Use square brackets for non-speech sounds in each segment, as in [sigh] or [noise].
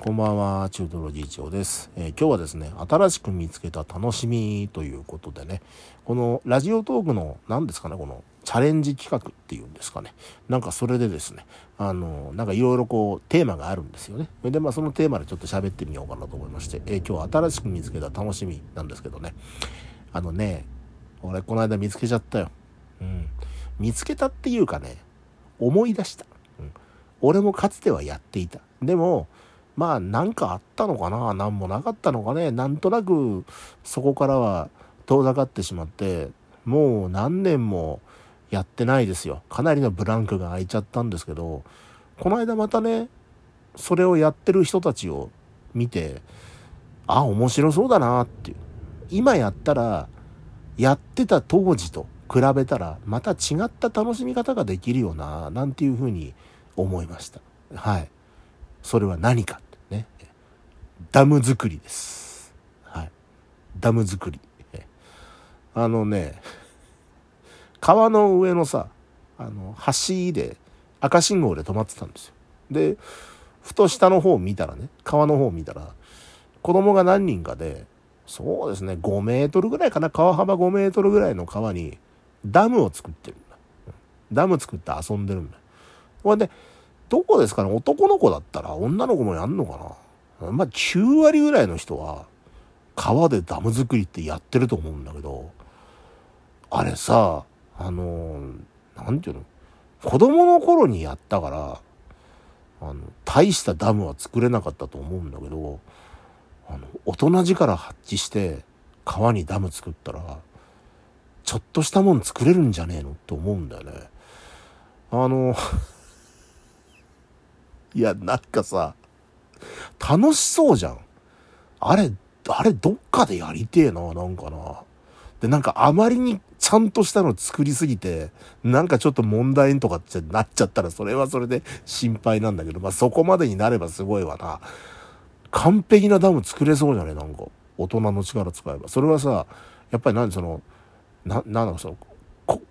こんばんは、中トロ次長です、えー、今日はですね、新しく見つけた楽しみということでね、このラジオトークの何ですかね、このチャレンジ企画っていうんですかね。なんかそれでですね、あの、なんかいろいろこうテーマがあるんですよね。で、まあそのテーマでちょっと喋ってみようかなと思いまして、えー、今日は新しく見つけた楽しみなんですけどね。あのね、俺この間見つけちゃったよ。うん。見つけたっていうかね、思い出した。うん。俺もかつてはやっていた。でも、まあ何かあったのかな？何もなかったのかね？なんとなくそこからは遠ざかってしまってもう何年もやってないですよ。かなりのブランクが空いちゃったんですけどこの間またねそれをやってる人たちを見てあ面白そうだなっていう。今やったらやってた当時と比べたらまた違った楽しみ方ができるよななんていうふうに思いました。はい。それは何か。ダム作りです。はい。ダム作り。あのね、川の上のさ、あの、橋で赤信号で止まってたんですよ。で、ふと下の方を見たらね、川の方を見たら、子供が何人かで、そうですね、5メートルぐらいかな、川幅5メートルぐらいの川にダムを作ってるんだ。ダム作って遊んでるんだ。これで、どこですかね、男の子だったら女の子もやんのかなまあ9割ぐらいの人は川でダム作りってやってると思うんだけど、あれさ、あの、なんていうの？子供の頃にやったから、あの、大したダムは作れなかったと思うんだけど、あの、大人力発揮して川にダム作ったら、ちょっとしたもん作れるんじゃねえのって思うんだよね。あの [laughs] いや、なんかさ、楽しそうじゃん。あれ、あれどっかでやりてえな、なんかな。で、なんかあまりにちゃんとしたの作りすぎて、なんかちょっと問題とかってなっちゃったら、それはそれで心配なんだけど、まあそこまでになればすごいわな。完璧なダム作れそうじゃねなんか。大人の力使えば。それはさ、やっぱり何その、な、なんだその、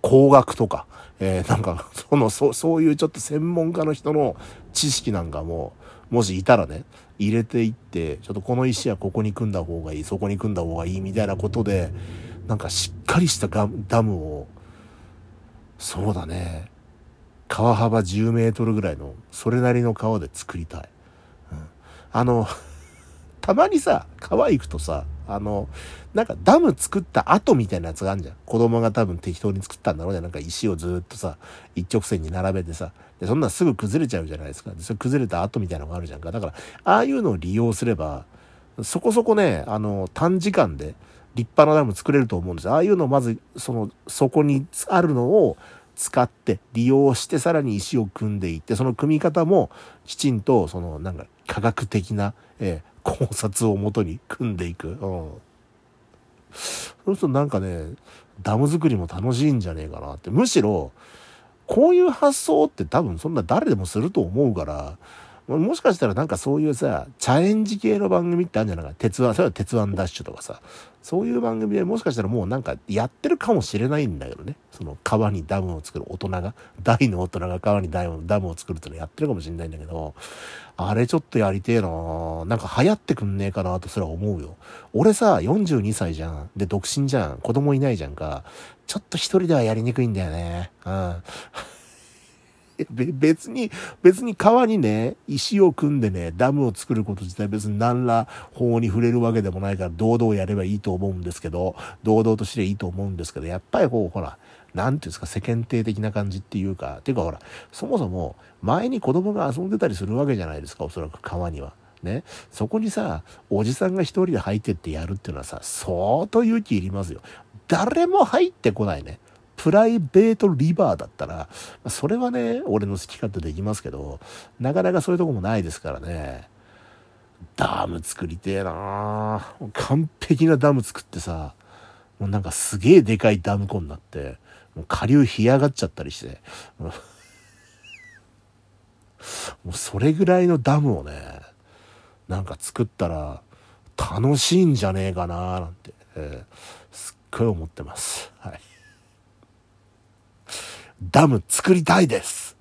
工学とか、えー、なんか、その、そそういうちょっと専門家の人の知識なんかも、もしいたらね、入れていって、ちょっとこの石はここに組んだ方がいい、そこに組んだ方がいいみたいなことで、なんかしっかりしたダムを、そうだね、川幅10メートルぐらいの、それなりの川で作りたい。うん、あの、たまにさ、川行くとさ、あの、なんかダム作った後みたいなやつがあるじゃん。子供が多分適当に作ったんだろうね。なんか石をずっとさ、一直線に並べてさ。で、そんなんすぐ崩れちゃうじゃないですか。で、それ崩れた後みたいなのがあるじゃんか。だから、ああいうのを利用すれば、そこそこね、あの、短時間で立派なダム作れると思うんですよ。ああいうのをまず、その、そこにあるのを使って利用してさらに石を組んでいって、その組み方もきちんと、その、なんか科学的な、えー考察をもとに組んでいく。うん。そうするとなんかね、ダム作りも楽しいんじゃねえかなって。むしろ、こういう発想って多分そんな誰でもすると思うから、もしかしたらなんかそういうさ、チャレンジ系の番組ってあるんじゃないか鉄腕、それは鉄腕ダッシュとかさ、そういう番組でもしかしたらもうなんかやってるかもしれないんだけどね。その川にダムを作る大人が、大の大人が川にダムを作るってのやってるかもしれないんだけど、あれちょっとやりてえななんか流行ってくんねえかなとそれは思うよ。俺さ、42歳じゃん。で、独身じゃん。子供いないじゃんか。ちょっと一人ではやりにくいんだよね。うん。別に、別に川にね、石を組んでね、ダムを作ること自体別に何ら法に触れるわけでもないから、堂々やればいいと思うんですけど、堂々としていいと思うんですけど、やっぱりこう、ほら、なんていうんですか、世間体的な感じっていうか、ていうかほら、そもそも前に子供が遊んでたりするわけじゃないですか、おそらく川には。ね。そこにさ、おじさんが一人で入ってってやるっていうのはさ、相当勇気いりますよ。誰も入ってこないね。プライベートリバーだったら、それはね、俺の好き勝手できますけど、なかなかそういうとこもないですからね。ダム作りてえな完璧なダム作ってさ、もうなんかすげえでかいダム湖になって、もう下流干上がっちゃったりして、もうそれぐらいのダムをね、なんか作ったら楽しいんじゃねえかななんて、えー、すっごい思ってます。はい。ダム作りたいです。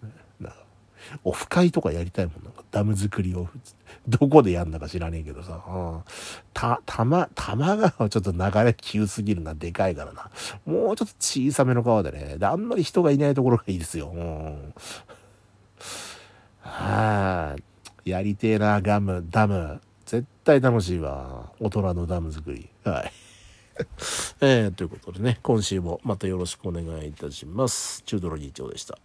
オフ会とかやりたいもんなんかダム作りをどこでやんだか知らねえけどさ、うん、た、たま、玉川はちょっと流れ急すぎるな、でかいからな。もうちょっと小さめの川でね。で、あんまり人がいないところがいいですよ。うん、はあ、やりてえな、ガム、ダム。絶対楽しいわ。大人のダム作り。はい。えー、ということでね、今週もまたよろしくお願いいたします。チュードロ議長でした。